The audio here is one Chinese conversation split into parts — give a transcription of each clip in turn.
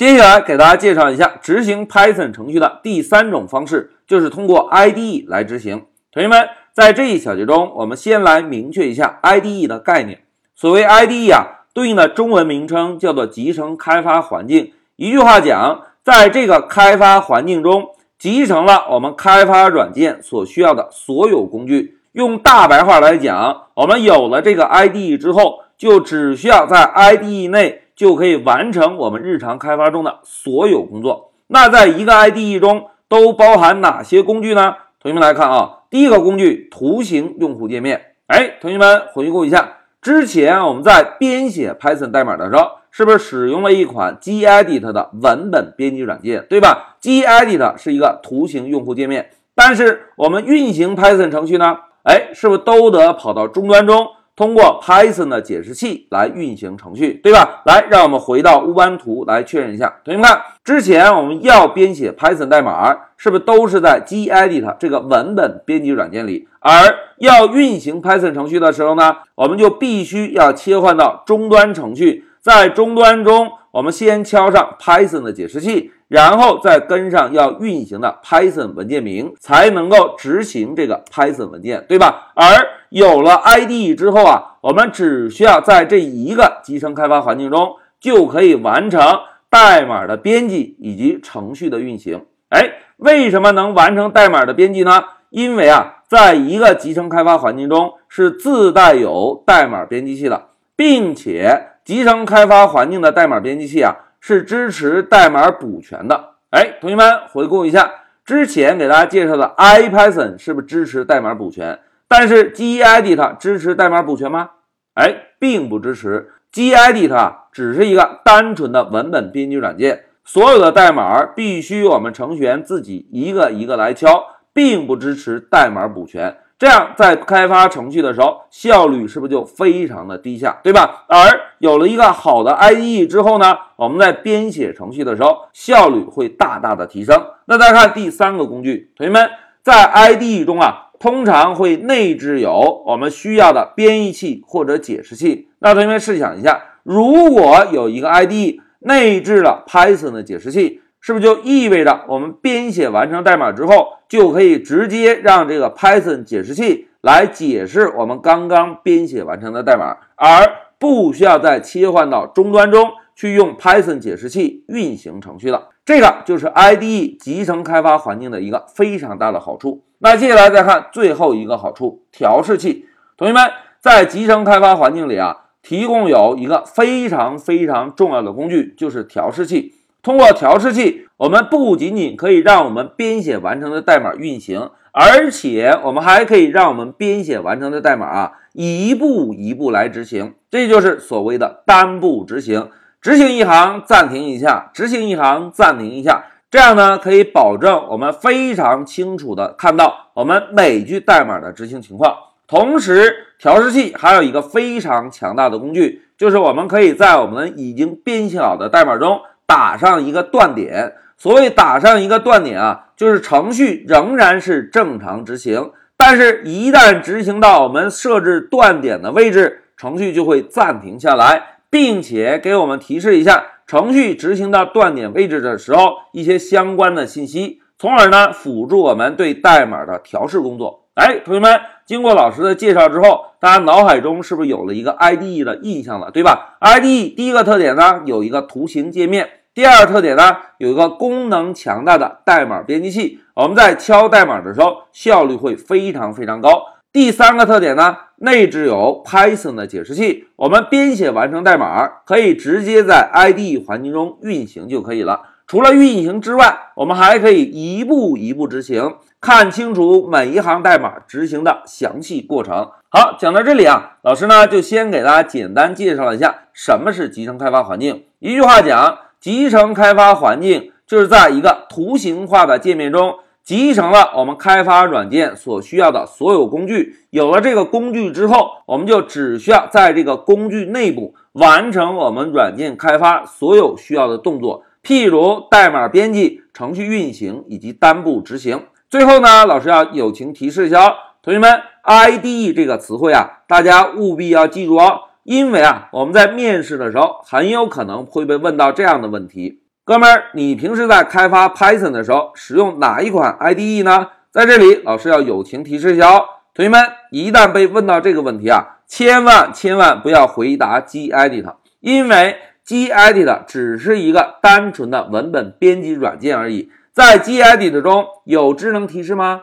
接下来给大家介绍一下执行 Python 程序的第三种方式，就是通过 IDE 来执行。同学们，在这一小节中，我们先来明确一下 IDE 的概念。所谓 IDE 啊，对应的中文名称叫做集成开发环境。一句话讲，在这个开发环境中，集成了我们开发软件所需要的所有工具。用大白话来讲，我们有了这个 IDE 之后，就只需要在 IDE 内。就可以完成我们日常开发中的所有工作。那在一个 IDE 中都包含哪些工具呢？同学们来看啊，第一个工具图形用户界面。哎，同学们回顾一下，之前我们在编写 Python 代码的时候，是不是使用了一款 Gedit 的文本编辑软件，对吧？Gedit 是一个图形用户界面，但是我们运行 Python 程序呢，哎，是不是都得跑到终端中？通过 Python 的解释器来运行程序，对吧？来，让我们回到乌班图来确认一下。同学们，之前我们要编写 Python 代码，是不是都是在 Gedit 这个文本编辑软件里？而要运行 Python 程序的时候呢，我们就必须要切换到终端程序，在终端中，我们先敲上 Python 的解释器。然后再跟上要运行的 Python 文件名，才能够执行这个 Python 文件，对吧？而有了 IDE 之后啊，我们只需要在这一个集成开发环境中，就可以完成代码的编辑以及程序的运行。哎，为什么能完成代码的编辑呢？因为啊，在一个集成开发环境中是自带有代码编辑器的，并且集成开发环境的代码编辑器啊。是支持代码补全的。哎，同学们回顾一下之前给大家介绍的 IPython 是不是支持代码补全？但是 Gedit 支持代码补全吗？哎，并不支持。Gedit 只是一个单纯的文本编辑软件，所有的代码必须我们程序员自己一个一个来敲，并不支持代码补全。这样在开发程序的时候，效率是不是就非常的低下，对吧？而有了一个好的 IDE 之后呢，我们在编写程序的时候，效率会大大的提升。那再看第三个工具，同学们在 IDE 中啊，通常会内置有我们需要的编译器或者解释器。那同学们试想一下，如果有一个 IDE 内置了 Python 的解释器。是不是就意味着我们编写完成代码之后，就可以直接让这个 Python 解释器来解释我们刚刚编写完成的代码，而不需要再切换到终端中去用 Python 解释器运行程序了？这个就是 IDE 集成开发环境的一个非常大的好处。那接下来再看最后一个好处，调试器。同学们在集成开发环境里啊，提供有一个非常非常重要的工具，就是调试器。通过调试器，我们不仅仅可以让我们编写完成的代码运行，而且我们还可以让我们编写完成的代码啊一步一步来执行。这就是所谓的单步执行，执行一行暂停一下，执行一行暂停一下，这样呢可以保证我们非常清楚的看到我们每句代码的执行情况。同时，调试器还有一个非常强大的工具，就是我们可以在我们已经编写好的代码中。打上一个断点，所谓打上一个断点啊，就是程序仍然是正常执行，但是一旦执行到我们设置断点的位置，程序就会暂停下来，并且给我们提示一下程序执行到断点位置的时候一些相关的信息，从而呢辅助我们对代码的调试工作。哎，同学们，经过老师的介绍之后，大家脑海中是不是有了一个 IDE 的印象了，对吧？IDE 第一个特点呢，有一个图形界面。第二个特点呢，有一个功能强大的代码编辑器，我们在敲代码的时候效率会非常非常高。第三个特点呢，内置有 Python 的解释器，我们编写完成代码可以直接在 IDE 环境中运行就可以了。除了运行之外，我们还可以一步一步执行，看清楚每一行代码执行的详细过程。好，讲到这里啊，老师呢就先给大家简单介绍一下什么是集成开发环境。一句话讲。集成开发环境就是在一个图形化的界面中集成了我们开发软件所需要的所有工具。有了这个工具之后，我们就只需要在这个工具内部完成我们软件开发所有需要的动作，譬如代码编辑、程序运行以及单步执行。最后呢，老师要友情提示一下同学们，IDE 这个词汇啊，大家务必要记住哦。因为啊，我们在面试的时候很有可能会被问到这样的问题：哥们儿，你平时在开发 Python 的时候使用哪一款 IDE 呢？在这里，老师要友情提示一下哦，同学们，一旦被问到这个问题啊，千万千万不要回答 gedit，因为 gedit 只是一个单纯的文本编辑软件而已。在 gedit 中有智能提示吗？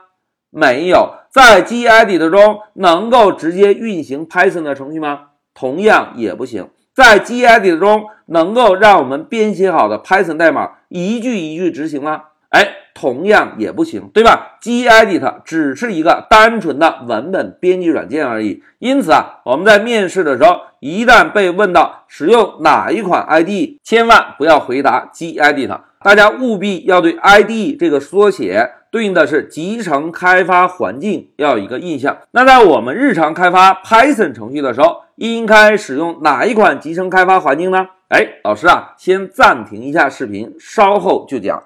没有。在 gedit 中能够直接运行 Python 的程序吗？同样也不行。在 gedit 中能够让我们编写好的 Python 代码一句一句执行吗？哎，同样也不行，对吧？gedit 只是一个单纯的文本编辑软件而已。因此啊，我们在面试的时候，一旦被问到使用哪一款 IDE，千万不要回答 gedit，大家务必要对 IDE 这个缩写对应的是集成开发环境要有一个印象。那在我们日常开发 Python 程序的时候，应该使用哪一款集成开发环境呢？哎，老师啊，先暂停一下视频，稍后就讲。